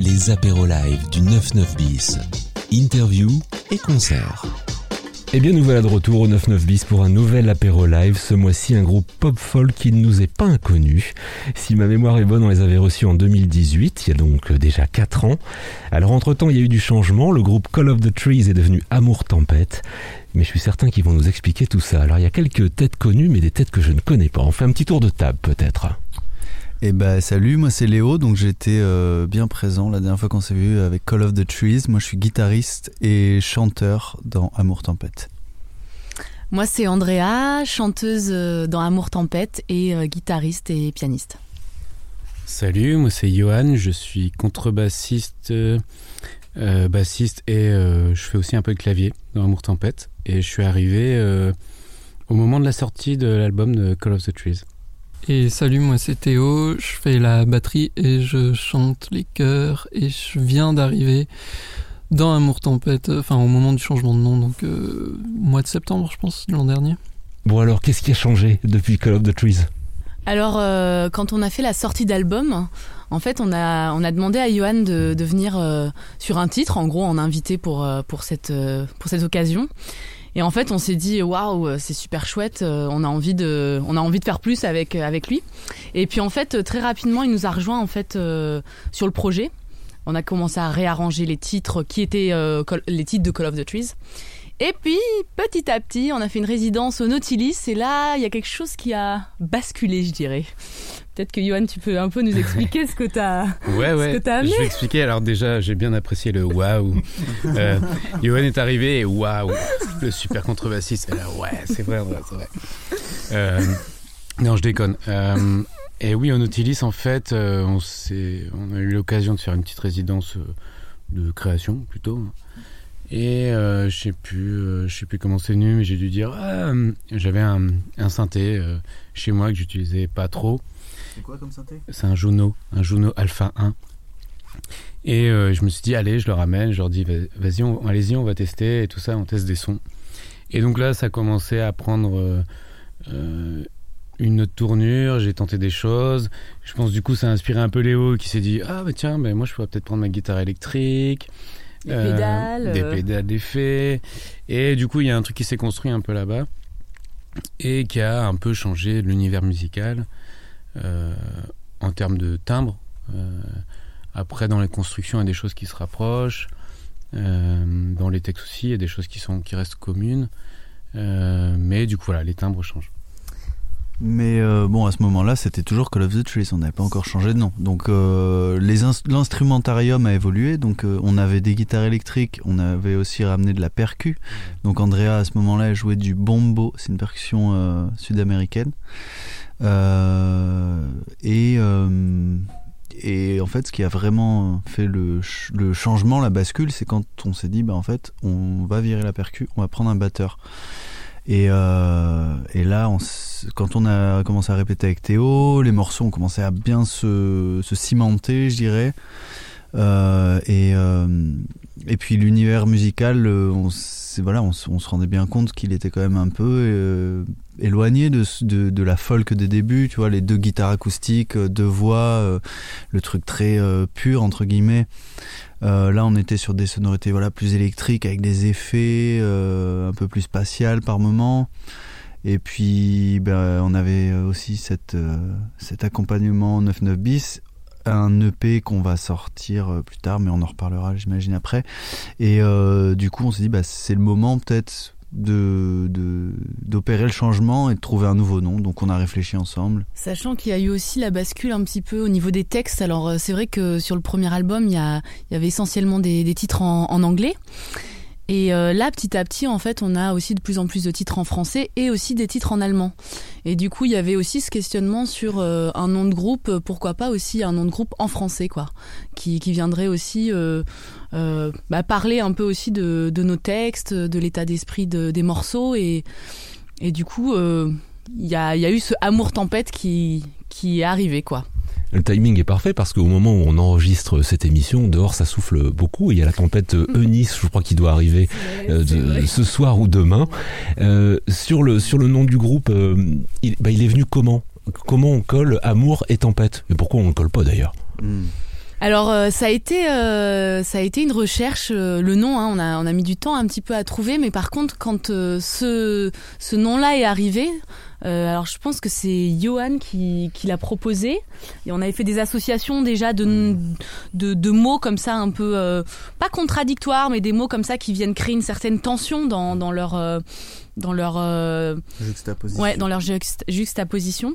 les apéros live du 99 bis. Interview et concert. Eh bien, nous voilà de retour au 99 bis pour un nouvel apéro live. Ce mois-ci, un groupe pop folk qui ne nous est pas inconnu. Si ma mémoire est bonne, on les avait reçus en 2018, il y a donc déjà 4 ans. Alors, entre-temps, il y a eu du changement. Le groupe Call of the Trees est devenu Amour Tempête. Mais je suis certain qu'ils vont nous expliquer tout ça. Alors, il y a quelques têtes connues, mais des têtes que je ne connais pas. On fait un petit tour de table, peut-être. Eh ben salut, moi c'est Léo, donc j'étais euh, bien présent la dernière fois qu'on s'est vu avec Call of the Trees. Moi je suis guitariste et chanteur dans Amour Tempête. Moi c'est Andrea, chanteuse euh, dans Amour Tempête et euh, guitariste et pianiste. Salut, moi c'est Johan, je suis contrebassiste, bassiste et je fais aussi un peu de clavier dans Amour Tempête. Et je suis arrivé au moment de la sortie de l'album de Call of the Trees. Et salut, moi c'est Théo, je fais la batterie et je chante les chœurs et je viens d'arriver dans Amour Tempête, enfin au moment du changement de nom, donc euh, mois de septembre je pense, l'an dernier. Bon alors, qu'est-ce qui a changé depuis Call of the Trees? Alors, euh, quand on a fait la sortie d'album, en fait, on a, on a demandé à Johan de, de venir euh, sur un titre, en gros, on a invité pour, pour, cette, pour cette occasion. Et en fait, on s'est dit waouh, c'est super chouette. Euh, on a envie de, on a envie de faire plus avec euh, avec lui. Et puis en fait, très rapidement, il nous a rejoint en fait euh, sur le projet. On a commencé à réarranger les titres qui étaient les titres de Call of the Trees. Et puis, petit à petit, on a fait une résidence au Nautilus et là, il y a quelque chose qui a basculé, je dirais. Peut-être que Johan, tu peux un peu nous expliquer ce que tu as, ouais, ouais. Ce amené. Je vais expliquer. Alors déjà, j'ai bien apprécié le waouh. Euh, Johan est arrivé et waouh, le super contrebassiste. là, ouais, c'est vrai, c'est vrai. Euh, non, je déconne. Euh, et oui, au Nautilus, en fait, euh, on, on a eu l'occasion de faire une petite résidence de création plutôt. Et euh, je sais plus, euh, je sais plus comment c'est venu, mais j'ai dû dire, ah, j'avais un, un synthé euh, chez moi que j'utilisais pas trop. C'est quoi comme synthé? C'est un Juno, un Juno Alpha 1. Et je me suis dit, allez, je le ramène, je leur dis, vas-y, allez-y, on va tester et tout ça, on teste des sons. Et donc là, ça a commencé à prendre une autre tournure, j'ai tenté des choses. Je pense du coup, ça a inspiré un peu Léo qui s'est dit, ah bah tiens, bah, moi je pourrais peut-être prendre ma guitare électrique. Des euh, pédales. Des pédales d'effet. Et du coup, il y a un truc qui s'est construit un peu là-bas et qui a un peu changé l'univers musical euh, en termes de timbre. Euh, après, dans les constructions, il y a des choses qui se rapprochent. dans les textes aussi, il y a des choses qui, sont, qui restent communes. mais du coup, voilà, les timbres changent. Mais euh, bon, à ce moment-là, c'était toujours Call of the Trees, on n'avait pas encore changé de nom. Donc euh, l'instrumentarium a évolué, donc euh, on avait des guitares électriques, on avait aussi ramené de la percu. Donc Andrea, à ce moment-là, jouait du bombo, c'est une percussion sud-américaine. et, et en fait, ce qui a vraiment fait le, le changement, la bascule, c'est quand on s'est dit, bah en fait, on va virer la percu, on va prendre un batteur. Et, euh, et là, on quand on a commencé à répéter avec Théo, les morceaux ont commencé à bien se, se cimenter, je dirais. Euh, et, euh, et puis l'univers musical, euh, on, voilà, on, se rendait bien compte qu'il était quand même un peu éloigné de, de, la folk des débuts, tu vois, les deux guitares acoustiques, deux voix, le truc très pur entre guillemets. Là, on était sur des sonorités voilà plus électriques avec des effets un peu plus spatial par moment. Et puis, ben, on avait aussi cette, cet accompagnement 9-9 bis, un EP qu'on va sortir plus tard, mais on en reparlera, j'imagine, après. Et du coup, on s'est dit, bah, c'est le moment peut-être de d'opérer le changement et de trouver un nouveau nom. Donc on a réfléchi ensemble. Sachant qu'il y a eu aussi la bascule un petit peu au niveau des textes. Alors euh, c'est vrai que sur le premier album, il y, avait essentiellement des, titres en anglais. Et euh, là, petit à petit, en fait, on a aussi de plus en plus de titres en français et aussi des titres en allemand. Et du coup, il y avait aussi ce questionnement sur euh, un nom de groupe, euh, pourquoi pas aussi un nom de groupe en français, quoi, qui, viendrait aussi bah, parler un peu aussi de, nos textes, de l'état d'esprit de, des morceaux. Et, du coup, il y a, y, a, eu ce amour tempête qui, qui est arrivé, quoi. Le timing est parfait parce qu'au moment où on enregistre cette émission, dehors ça souffle beaucoup. Il y a la tempête mm. Eunice, je crois, qui doit arriver euh, de, ce soir ou demain. Euh, sur le sur le nom du groupe, euh, il, bah, il, est venu comment? Comment on colle amour et tempête? Et pourquoi on ne colle pas d'ailleurs? Mm. Alors euh, ça a été euh, ça a été une recherche euh, le nom hein, on a on a mis du temps un petit peu à trouver mais par contre quand ce ce nom-là est arrivé alors je pense que c'est Johan qui, qui l'a proposé et on avait fait des associations déjà de, de, de mots comme ça un peu pas contradictoires mais des mots comme ça qui viennent créer une certaine tension dans, dans leur dans leur juxtaposition. Ouais, dans leur juxtaposition.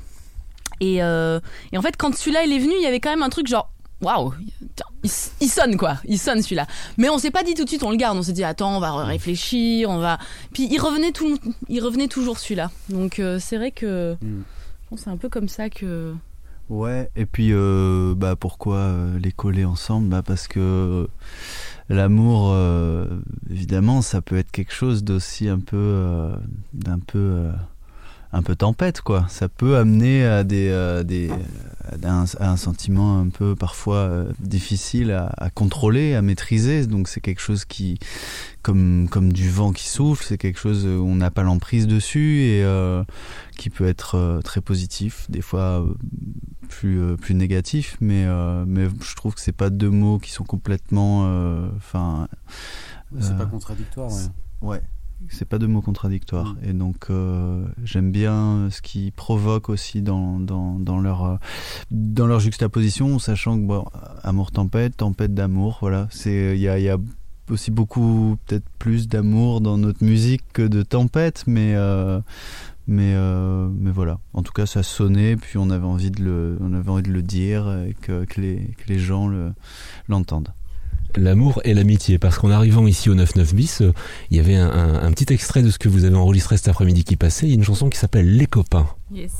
Et, et en fait quand celui-là il est venu il y avait quand même un truc genre waouh, il, sonne quoi, il sonne celui-là. Mais on s'est pas dit tout de suite, on le garde, on s'est dit attends, on va réfléchir, on va. Puis il revenait tout, il revenait toujours celui-là. Donc euh, c'est vrai que hmm. c'est un peu comme ça que. Ouais, et puis euh, bah pourquoi euh, les coller ensemble? Bah parce que l'amour, évidemment, ça peut être quelque chose d'aussi un peu, d'un peu un peu tempête quoi ça peut amener à des, des un, un, sentiment un peu parfois euh, difficile à, à, contrôler, à maîtriser. Donc c'est quelque chose qui, comme, comme du vent qui souffle, c'est quelque chose où on n'a pas l'emprise dessus et euh, qui peut être euh, très positif, des fois euh, plus, plus négatif. Mais, mais je trouve que c'est pas deux mots qui sont complètement. Enfin. c'est pas contradictoire. Ouais. C'est pas de mots contradictoires. Mm. Et donc, euh, j'aime bien ce qui provoque aussi dans, dans, dans, leur, euh, dans leur juxtaposition, sachant que, bon, amour tempête, tempête d'amour, voilà. Il y a, y a aussi beaucoup, peut-être plus d'amour dans notre musique que de tempête, mais. Euh, mais, mais voilà, en tout cas ça sonnait, puis on avait envie de le, on avait envie de le dire et que, que, les, que les gens l'entendent l'amour et l'amitié. Parce qu'en arrivant ici au 99 bis, euh, il y avait un, petit extrait de ce que vous avez enregistré cet après-midi qui passait. Il y a une chanson qui s'appelle Les copains. Yes.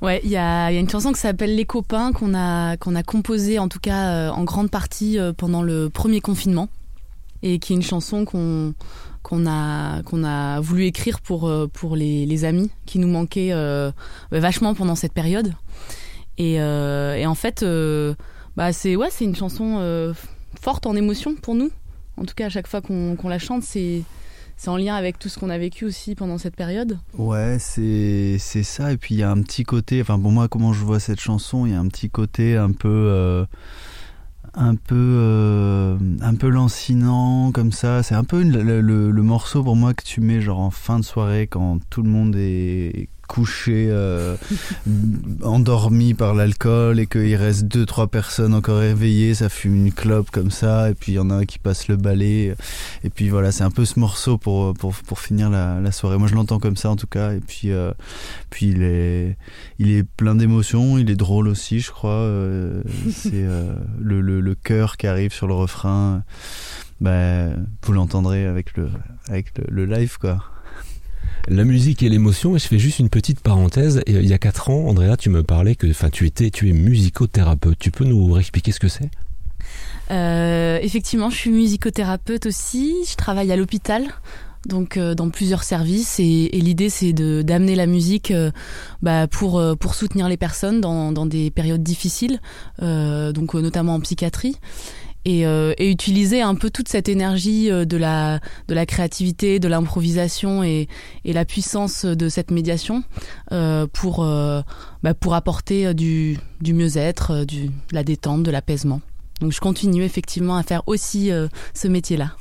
Ouais, il y a, une chanson qui s'appelle Les copains qu'on a qu'on a composée en tout cas euh, en grande partie euh, pendant le premier confinement et qui est une chanson qu'on qu'on a qu'on a voulu écrire pour pour les, amis qui nous manquaient vachement pendant cette période et, et en fait bah c'est ouais c'est une chanson forte en émotion pour nous. En tout cas, à chaque fois qu'on la chante, c'est en lien avec tout ce qu'on a vécu aussi pendant cette période. Ouais, c'est ça. Et puis il y a un petit côté. Enfin, pour moi, comment je vois cette chanson, il y a un petit côté un peu. Euh, un peu euh, un peu lancinant comme ça c'est un peu le, morceau pour moi que tu mets genre en fin de soirée quand tout le monde est couché, euh, endormi par l'alcool et qu'il reste deux trois personnes encore éveillées, ça fume une clope comme ça et puis il y en a un qui passe le balai et puis voilà c'est un peu ce morceau pour pour, pour finir la, la soirée. Moi je l'entends comme ça en tout cas et puis euh, puis il est il est plein d'émotions, il est drôle aussi je crois. Euh, c'est le, le, le cœur qui arrive sur le refrain. Ben, vous l'entendrez avec le avec le, le live quoi la musique et l'émotion. Et je fais juste une petite parenthèse. Euh, il y a quatre ans, Andrea, tu me parlais que, enfin, tu étais, tu es musicothérapeute. Tu peux nous expliquer ce que c'est? Euh, Effectivement, je suis musicothérapeute aussi. Je travaille à l'hôpital. Donc euh, dans plusieurs services et, l'idée c'est d'amener la musique bah, pour pour soutenir les personnes dans, dans des périodes difficiles, donc notamment en psychiatrie euh, et, utiliser un peu toute cette énergie euh, de la de la créativité, de l'improvisation et, et la puissance de cette médiation euh, pour bah, pour apporter du du mieux-être, du de la détente, de l'apaisement. Donc je continue effectivement à faire aussi ce métier-là.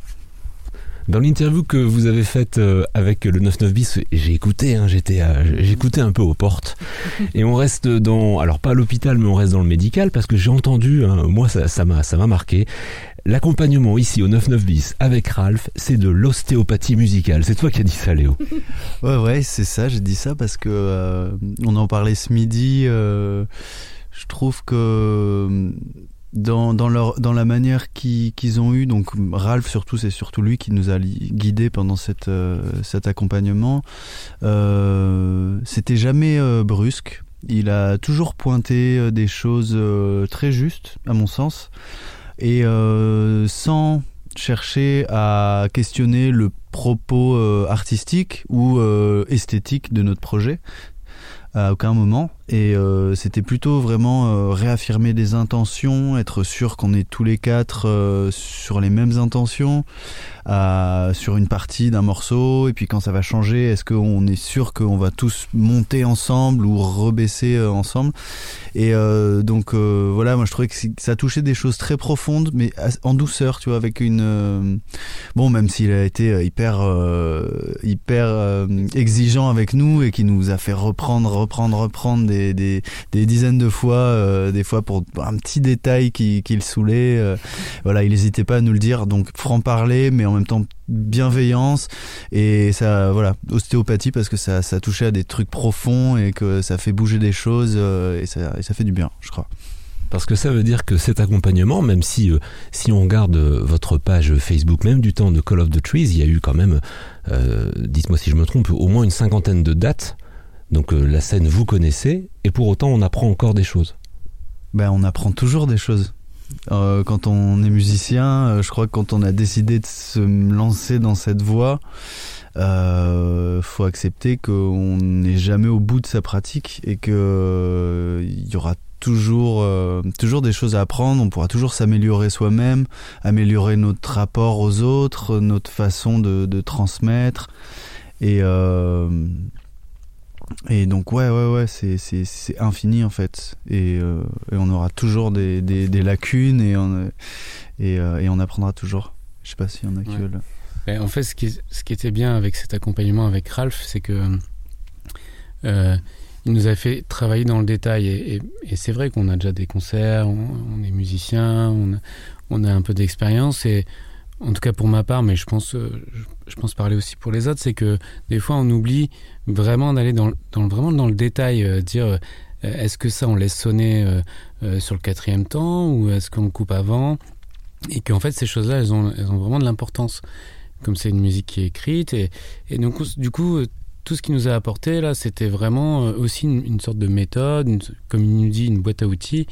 Dans l'interview que vous avez faite euh, avec le 99 bis, j'ai écouté, hein, j'étais, j'écoutais un peu aux portes. Et on reste dans, alors pas à l'hôpital, mais on reste dans le médical parce que j'ai entendu, hein, moi ça, ça m'a, ça m'a marqué. L'accompagnement ici au 99 bis avec Ralph, c'est de l'ostéopathie musicale. C'est toi qui as dit ça, Léo. ouais, ouais, c'est ça. J'ai dit ça parce que euh, on en parlait ce midi. Euh, je trouve que dans, dans, leur, dans la manière qu'ils ont eu. Donc Ralph surtout, c'est surtout lui qui nous a guidés pendant cette, euh, cet accompagnement. Euh, C'était jamais euh, brusque. Il a toujours pointé des choses très justes, à mon sens, et sans chercher à questionner le propos artistique ou esthétique de notre projet à aucun moment. Et euh, c'était plutôt vraiment euh, réaffirmer des intentions, être sûr qu'on est tous les quatre euh, sur les mêmes intentions, sur une partie d'un morceau, et puis quand ça va changer, est-ce qu'on est sûr qu'on va tous monter ensemble ou rebaisser ensemble? Et donc voilà, moi je trouvais que ça touchait des choses très profondes, mais en douceur, tu vois, avec une... bon, même s'il a été hyper, hyper exigeant avec nous et qui nous a fait reprendre, reprendre, reprendre des des, dizaines de fois, euh, des fois pour un petit détail qui, le saoulait. Euh, voilà, il n'hésitait pas à nous le dire. Donc franc parler, mais en même temps bienveillance et ça voilà ostéopathie parce que ça, ça touchait à des trucs profonds et que ça fait bouger des choses euh, et, ça, ça fait du bien je crois parce que ça veut dire que cet accompagnement, même si si on regarde votre page Facebook, même du temps de Call of the Trees, il y a eu quand même, dites-moi si je me trompe, au moins une cinquantaine de dates donc euh, la scène, vous connaissez, et pour autant, on apprend encore des choses. Ben, on apprend toujours des choses. Euh, quand on est musicien, euh, je crois que quand on a décidé de se lancer dans cette voie, euh, faut accepter qu'on n'est jamais au bout de sa pratique et que il y aura toujours toujours des choses à apprendre. On pourra toujours s'améliorer soi-même, améliorer notre rapport aux autres, notre façon de, de transmettre et et donc ouais ouais ouais c'est c'est infini en fait. Et, euh, et, on aura toujours des, des, des lacunes et on et, euh, et, on apprendra toujours. Je sais pas s'il y en a que En fait ce qui ce qui était bien avec cet accompagnement avec Ralph c'est que euh, il nous a fait travailler dans le détail. Et, c'est vrai qu'on a déjà des concerts, on, on est musicien, on a, on a un peu d'expérience. Et en tout cas pour ma part, mais je pense, je pense parler aussi pour les autres, c'est que des fois on oublie vraiment d'aller dans, dans, vraiment dans le détail, euh, dire euh, est-ce que ça on laisse sonner sur le quatrième temps ou est-ce qu'on coupe avant? Et qu'en fait ces choses-là, elles ont, elles ont vraiment de l'importance, comme c'est une musique qui est écrite. Et, et donc du coup, tout ce qui nous a apporté là, c'était vraiment aussi une, sorte de méthode, comme il nous dit, une boîte à outils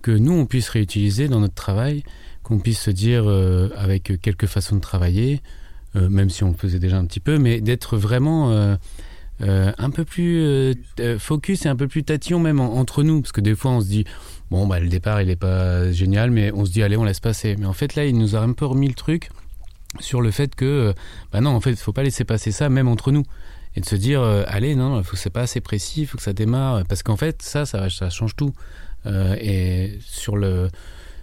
que nous on puisse réutiliser dans notre travail qu'on puisse se dire euh, avec quelques façons de travailler, euh, même si on le faisait déjà un petit peu, mais d'être vraiment euh, un peu plus focus et un peu plus tatillon même entre nous, parce que des fois on se dit bon bah le départ il est pas génial, mais on se dit allez on laisse passer. Mais en fait là il nous a un peu remis le truc sur le fait que bah non en fait faut pas laisser passer ça même entre nous. Et de se dire allez non faut c'est pas assez précis faut que ça démarre. Parce qu'en fait ça ça change tout. Et sur le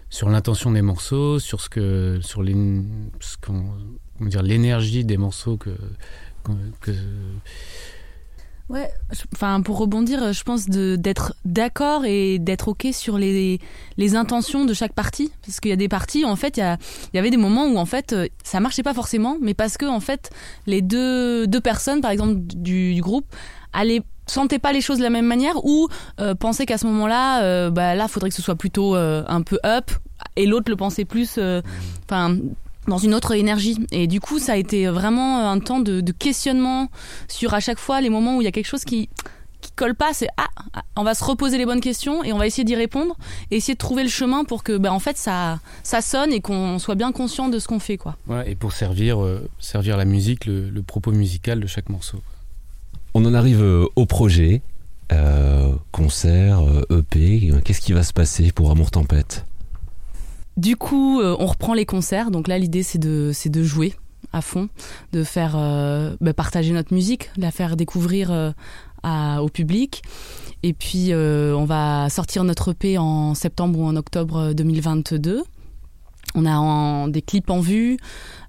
sur l'intention des morceaux, sur ce que, sur les, ce dire l'énergie des morceaux que, que, Ouais, enfin pour rebondir, je pense d'être d'accord et d'être ok sur les, les intentions de chaque partie, parce qu'il y a des parties en fait, il y, a, il y avait des moments où en fait ça marchait pas forcément, mais parce que en fait les deux deux personnes par exemple du, du groupe allaient sentaient pas les choses de la même manière ou euh, pensaient qu'à ce moment-là, euh, bah là, faudrait que ce soit plutôt euh, un peu up et l'autre le pensait plus, euh, enfin. Dans une autre énergie. Et du coup ça a été vraiment un temps de, questionnement sur à chaque fois les moments où il y a quelque chose qui qui colle pas. C'est ah on va se reposer les bonnes questions et on va essayer d'y répondre et essayer de trouver le chemin pour que bah, en fait ça ça sonne et qu'on soit bien conscient de ce qu'on fait quoi. Ouais, et pour servir servir la musique le, propos musical de chaque morceau. On en arrive euh, au projet, euh, concert, EP. Euh, e qu'est-ce qui va se passer pour Amour Tempête? Du coup, on reprend les concerts. Donc là, l'idée, c'est de, jouer à fond, de faire bah, partager notre musique, la faire découvrir au public. Et puis, on va sortir notre EP en septembre ou en octobre 2022. On a des clips en vue,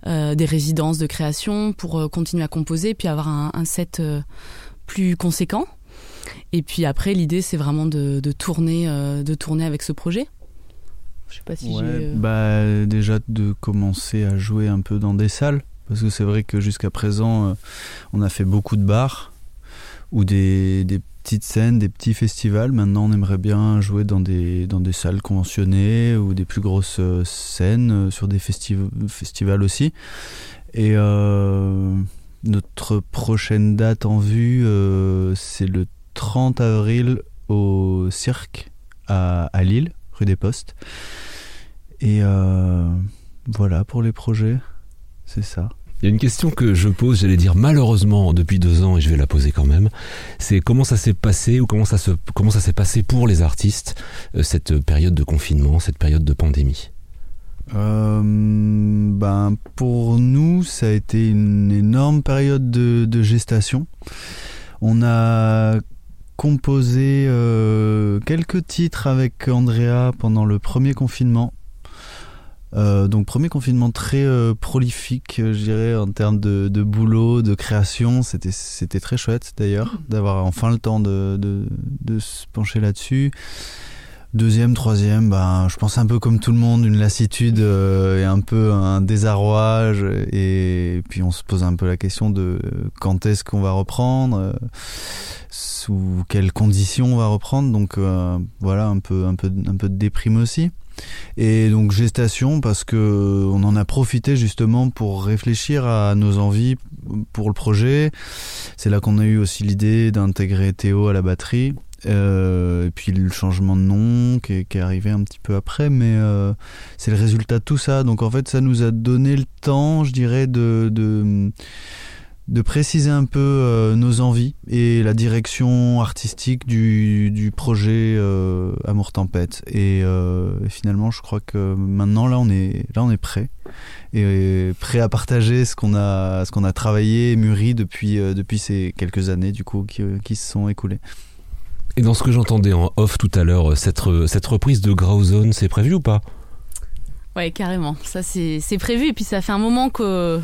euh, des résidences de création pour euh, continuer à composer, puis avoir un, set euh, plus conséquent. Et puis après, l'idée, c'est vraiment de, tourner, de tourner avec ce projet. Je sais pas si j'ai. Bah, déjà de commencer à jouer un peu dans des salles, parce que c'est vrai que jusqu'à présent, on a fait beaucoup de bars ou des, des petites scènes, des petits festivals. Maintenant, on aimerait bien jouer dans des, dans des salles conventionnées ou des plus grosses euh, scènes, euh, sur des festivals aussi. Et euh, notre prochaine date en vue, c'est le 30 avril au Cirque à, à Lille, rue des Postes. Et voilà pour les projets, c'est ça. Il y a une question que je pose, j'allais dire malheureusement depuis deux ans, et je vais la poser quand même. C'est comment ça s'est passé ou comment ça se comment ça s'est passé pour les artistes euh, cette période de confinement, cette période de pandémie? Euh, ben pour nous, ça a été une énorme période de, de gestation. On a composé euh, quelques titres avec Andrea pendant le premier confinement. Euh, donc premier confinement très euh, prolifique, je dirais, en termes de, de boulot, de création. C'était c'était très chouette d'ailleurs d'avoir enfin le temps de, de, de se pencher là-dessus. Deuxième, troisième, ben, je pense un peu comme tout le monde, une lassitude euh, et un peu un désarroi. Et puis on se pose un peu la question de quand est-ce qu'on va reprendre, euh, sous quelles conditions on va reprendre. Donc euh, voilà, un peu, un peu, un peu de déprime aussi. Et donc gestation parce que on en a profité justement pour réfléchir à nos envies pour le projet. C'est là qu'on a eu aussi l'idée d'intégrer Théo à la batterie. Euh, et puis le changement de nom qui est, arrivé un petit peu après, mais euh, c'est le résultat de tout ça. Donc en fait, ça nous a donné le temps, je dirais, de, de, de préciser un peu euh, nos envies et la direction artistique du, du projet Amour Tempête. Et, finalement, je crois que maintenant, là, on est, là, on est prêt et prêt à partager ce qu'on a, ce a travaillé et mûri depuis, depuis ces quelques années, du coup, qui, qui se sont écoulées. Et dans ce que j'entendais en off tout à l'heure, cette, re- cette reprise de Grauson, c'est prévu ou pas? Ouais, carrément. Ça, c'est c'est prévu. Et puis, ça fait un moment qu'on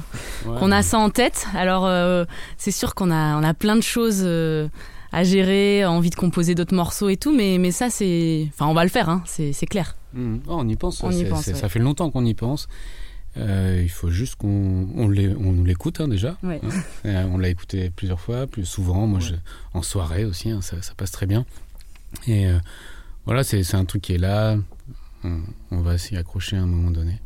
a ça en tête. Alors, euh, c'est sûr qu'on a, on a plein de choses euh, à gérer, envie de composer d'autres morceaux et tout. Mais, mais ça, c'est. Enfin, on va le faire, hein, c'est clair. Mhm. Oh, on y pense. On y pense, ouais. Ça fait longtemps qu'on y pense. Euh, il faut juste qu'on on nous l'écoute hein, déjà. Ouais. Hein. Euh, on l'a écouté plusieurs fois, plus souvent. Moi, je, en soirée aussi, hein, ça, ça passe très bien. Et euh, voilà, c'est c'est un truc qui est là. On, on va s'y accrocher à un moment donné.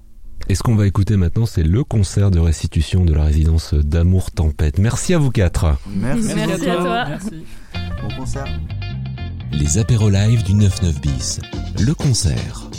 Et ce qu'on va écouter maintenant, c'est le concert de restitution de la résidence d'Amour Tempête. Merci à vous quatre. Merci. Merci à toi. Merci. Bon concert. Les apéros live du 99 bis. Le concert.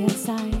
inside.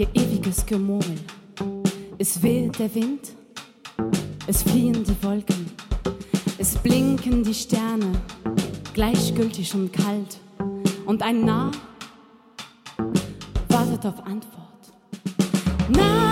ihr ewiges Gemurmel. Es weht der Wind, es fliehen die Wolken, es blinken die Sterne, gleichgültig und kalt. Und ein Narr wartet auf Antwort. Narr!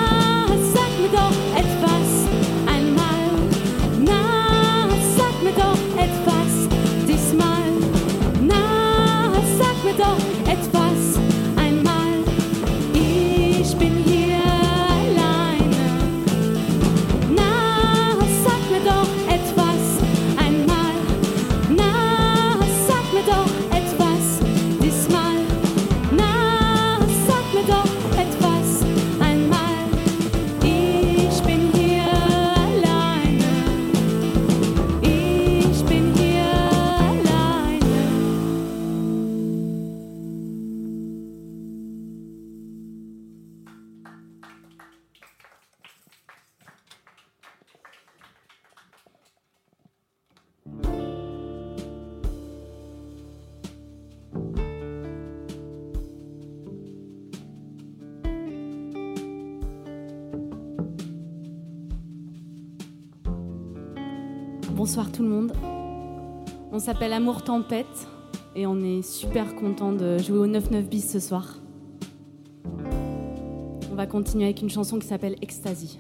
On s'appelle Amour Tempête et on est super content de jouer au 9-9 bis ce soir. On va continuer avec une chanson qui s'appelle Ecstasy.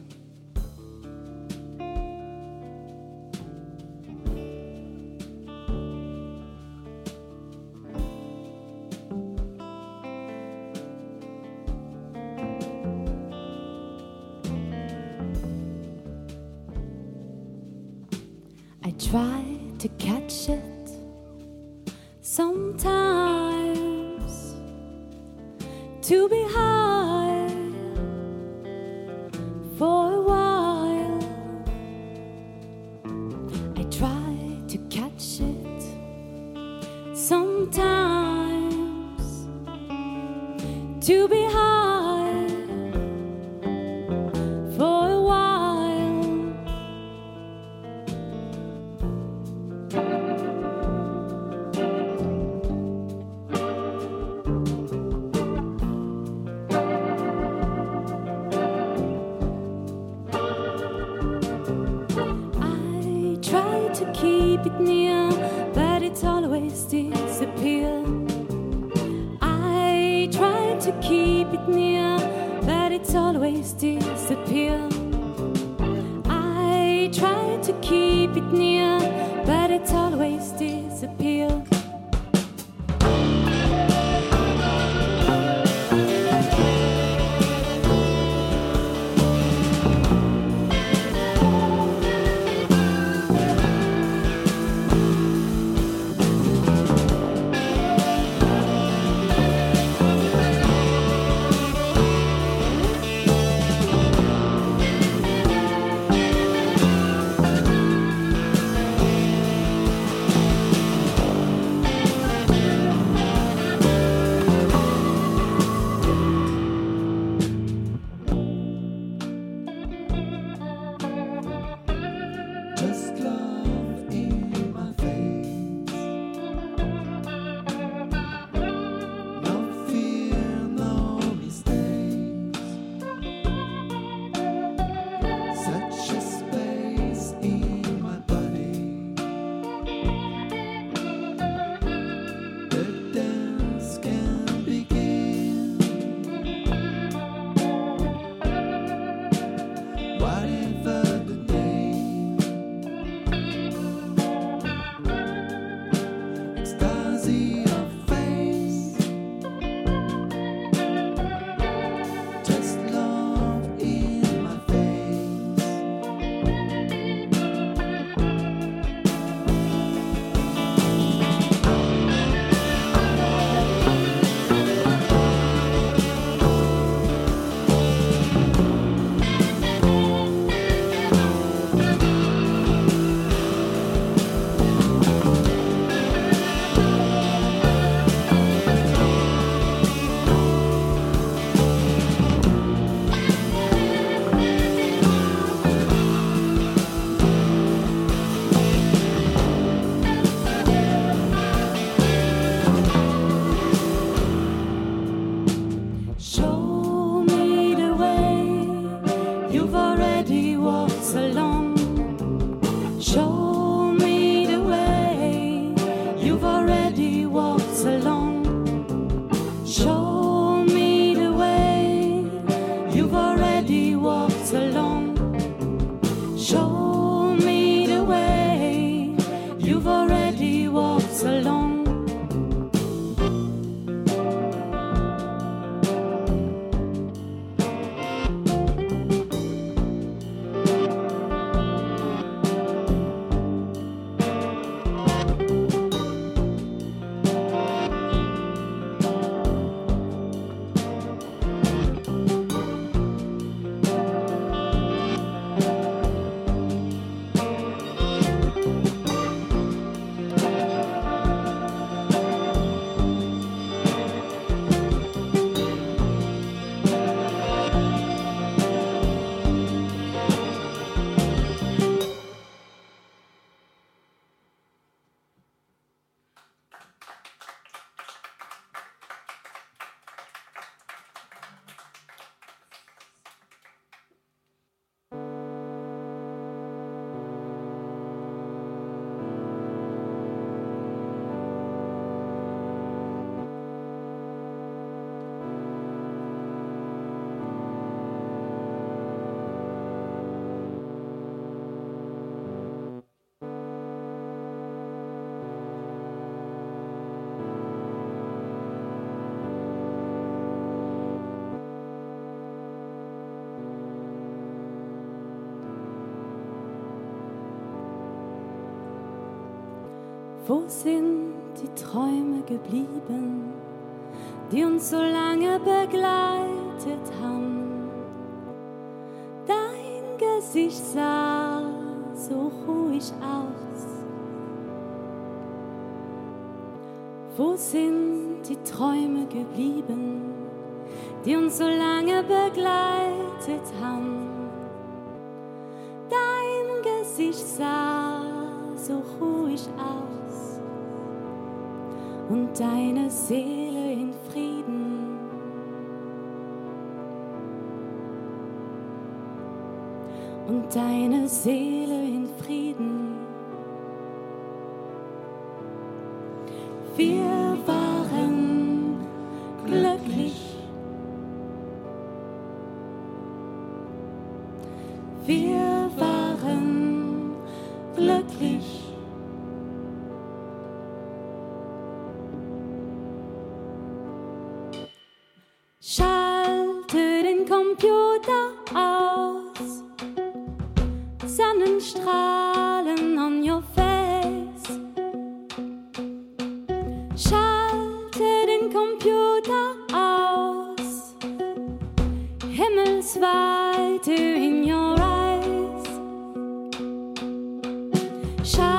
Wo sind die Träume geblieben, die uns so lange begleitet haben? Dein Gesicht sah so ruhig aus. Wo sind die Träume geblieben, die uns so lange begleitet haben? Dein Gesicht sah so ruhig aus und deine Seele in Frieden. Und deine Seele Shine.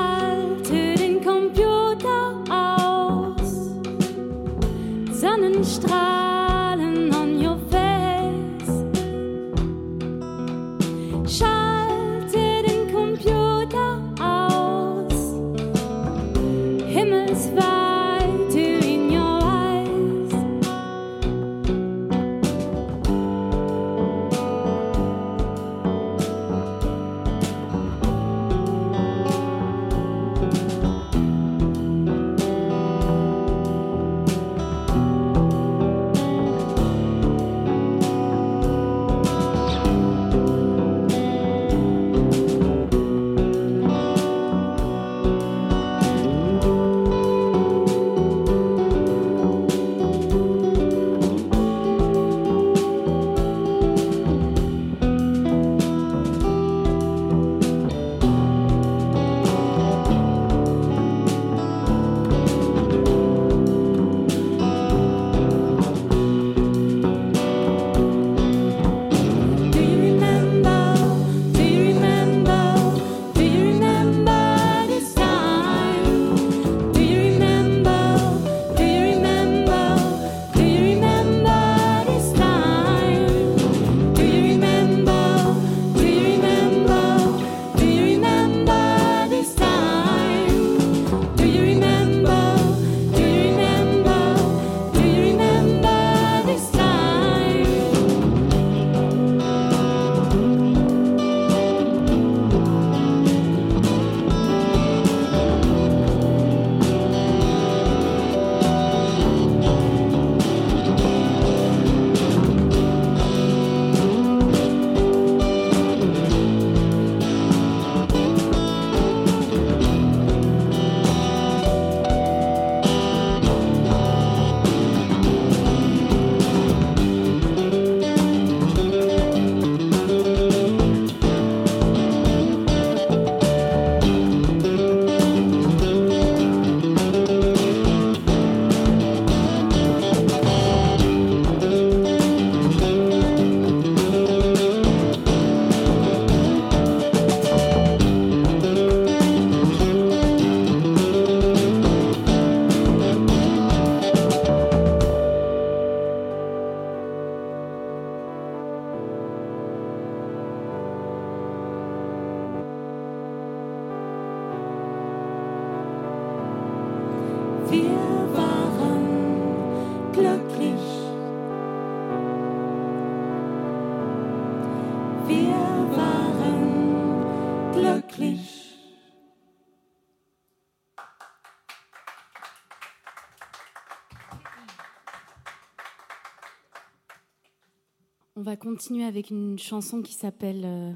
va continuer avec une chanson qui s'appelle euh,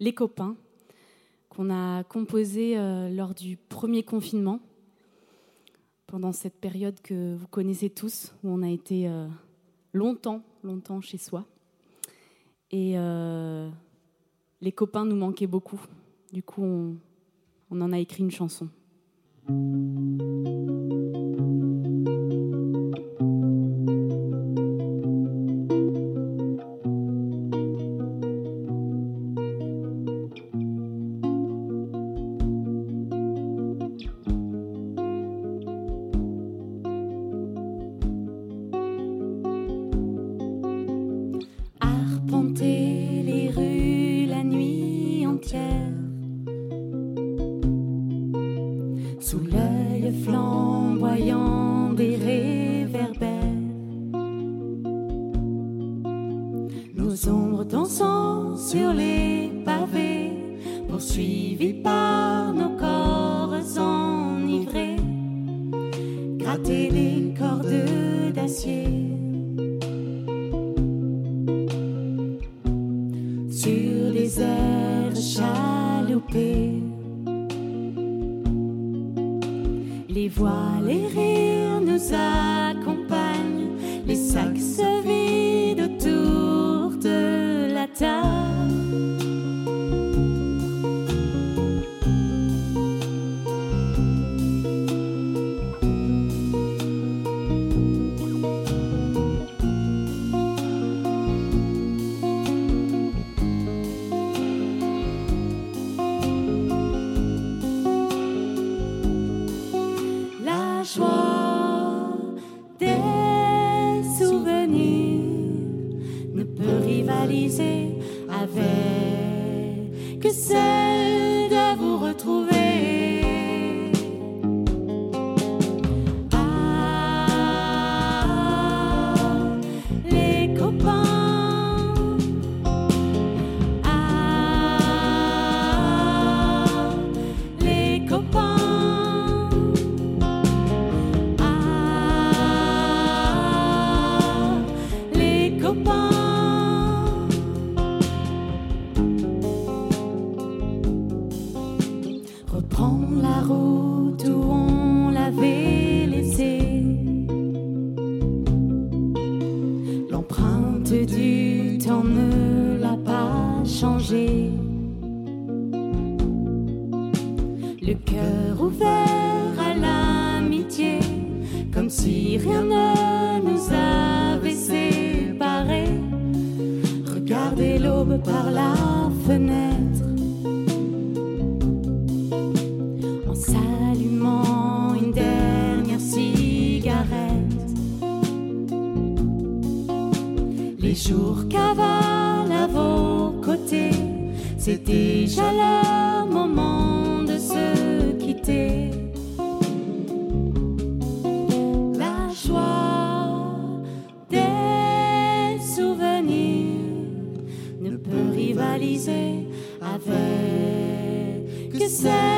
Les copains, qu'on a composée euh, lors du premier confinement, pendant cette période que vous connaissez tous, où on a été euh, longtemps, longtemps chez soi. Et les copains nous manquaient beaucoup. Du coup, on en a écrit une chanson. joie des souvenirs ne peut rivaliser avec que celle que sei.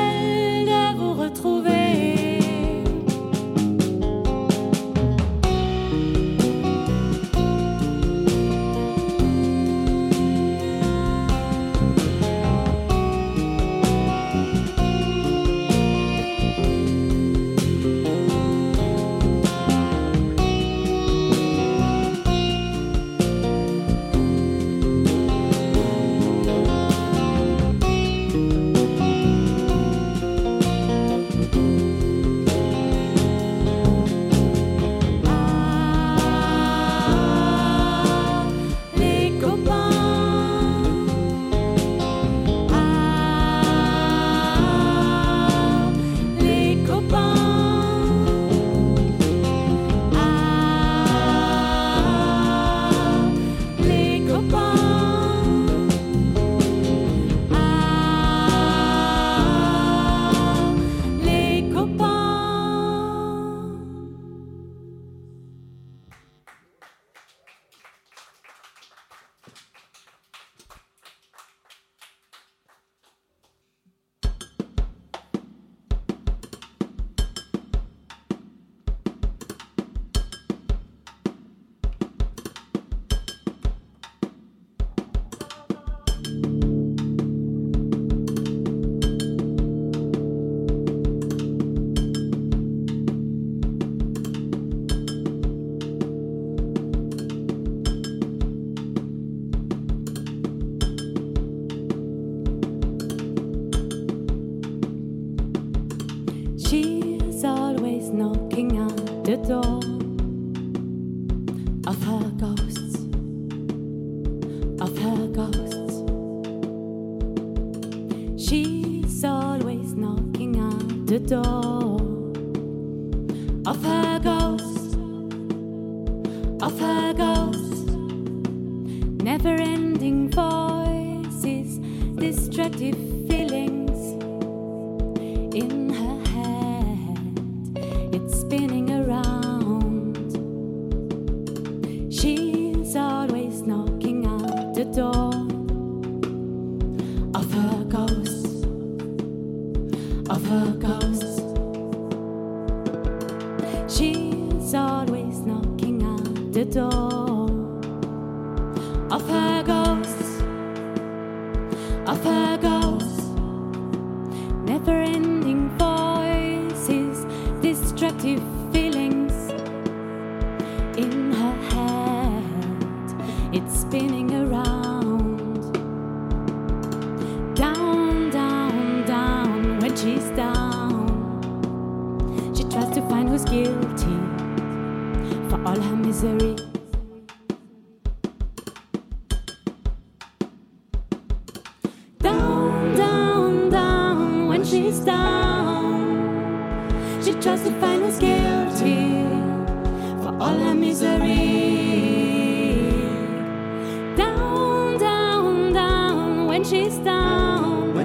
door.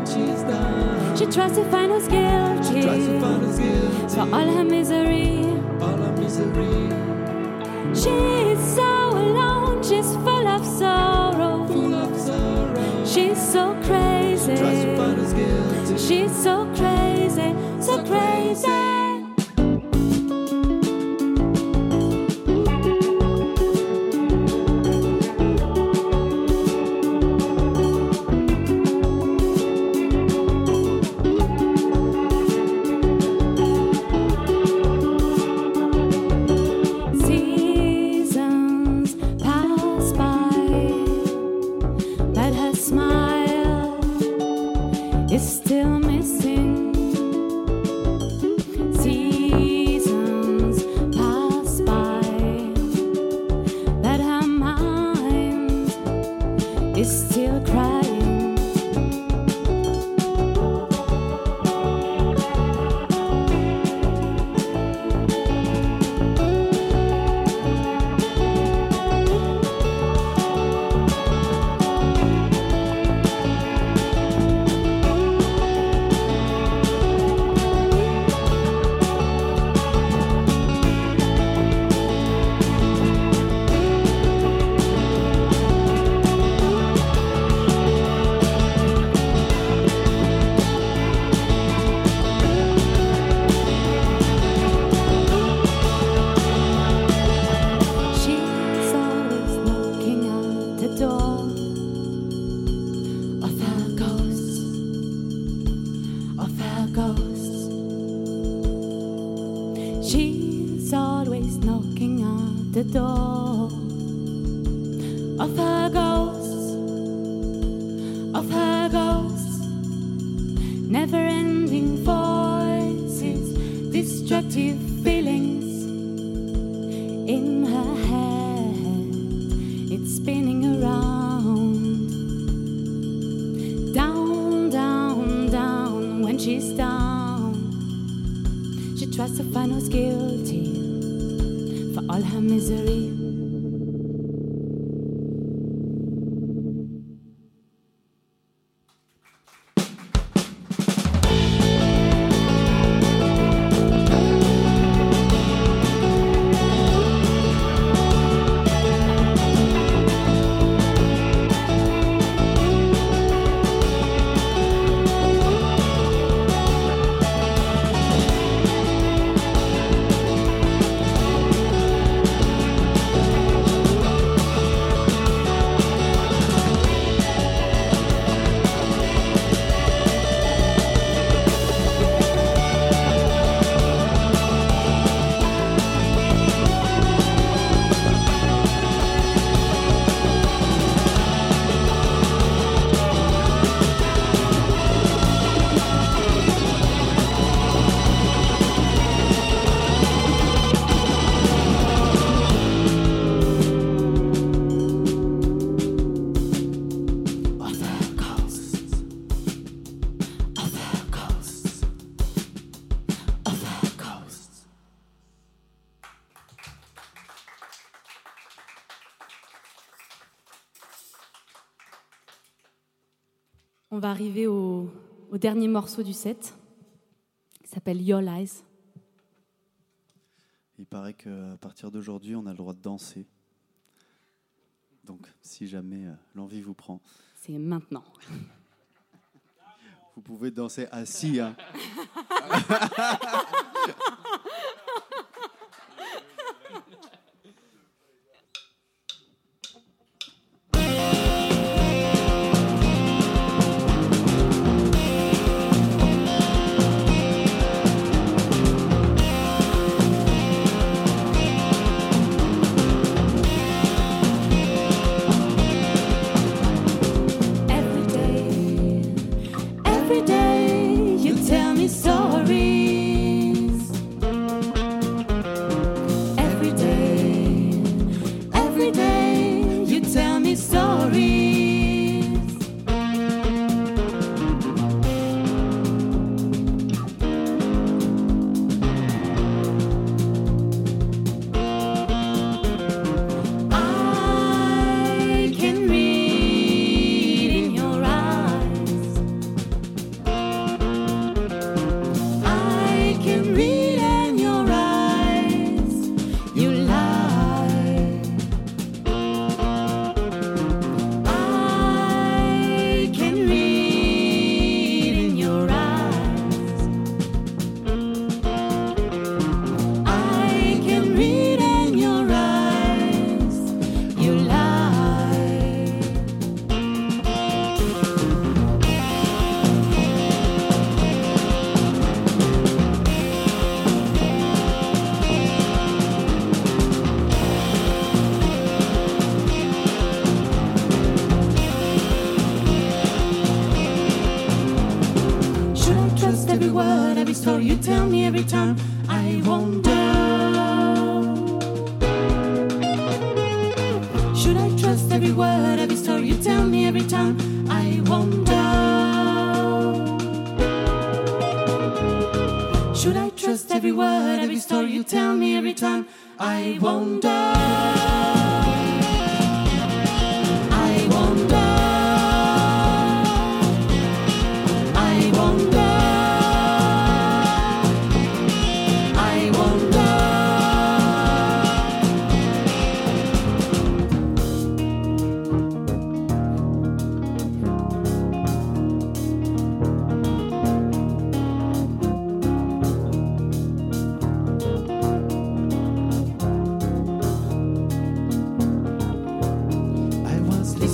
what she's done. She tries to find who's skill. She tries to find who's skill. For all her misery. All her misery. She's so alone. She's full of sorrow. Full of sorrow. She's so crazy. She tries to find who's skill. She's so crazy. So, so crazy. crazy. Arriver au, au dernier morceau du set, qui s'appelle Your Lies. Il paraît qu'à partir d'aujourd'hui, on a le droit de danser. Donc, si jamais euh, l'envie vous prend, C'est maintenant. vous pouvez danser assis. hein.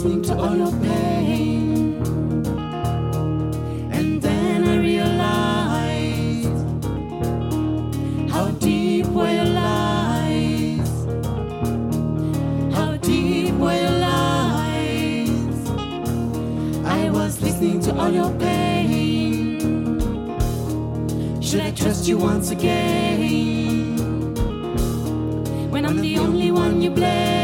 listening to all your pain, and then I realized how deep were your lies, how deep were your lies. I was listening to all your pain. Should I trust you once again when I'm the only one you blame?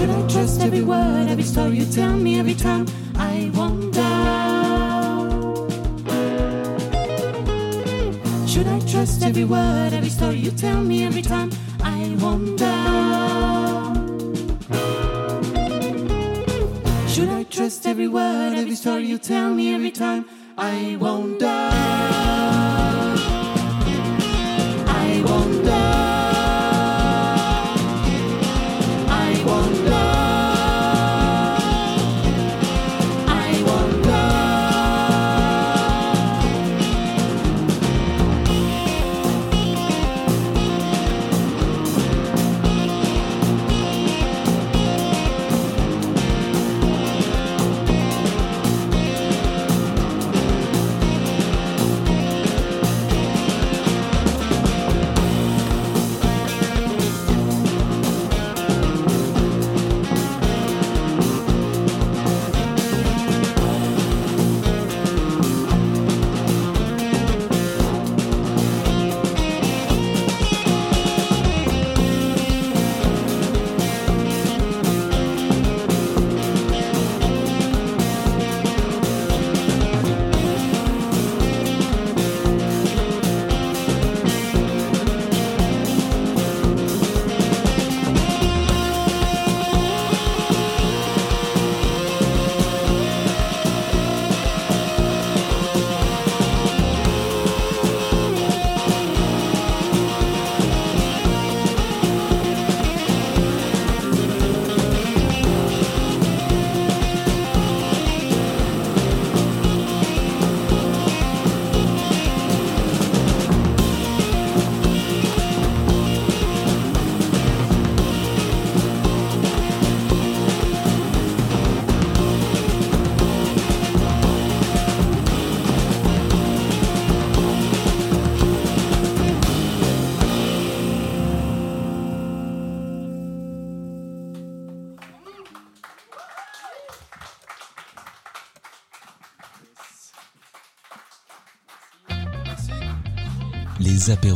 Should I trust every word, every story you tell me every time? Every word, every story you tell me every time? I wonder. Should I trust every word, every story you tell me every time? I wonder.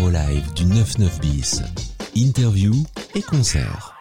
Apéros live du 99 bis. Interview et concert.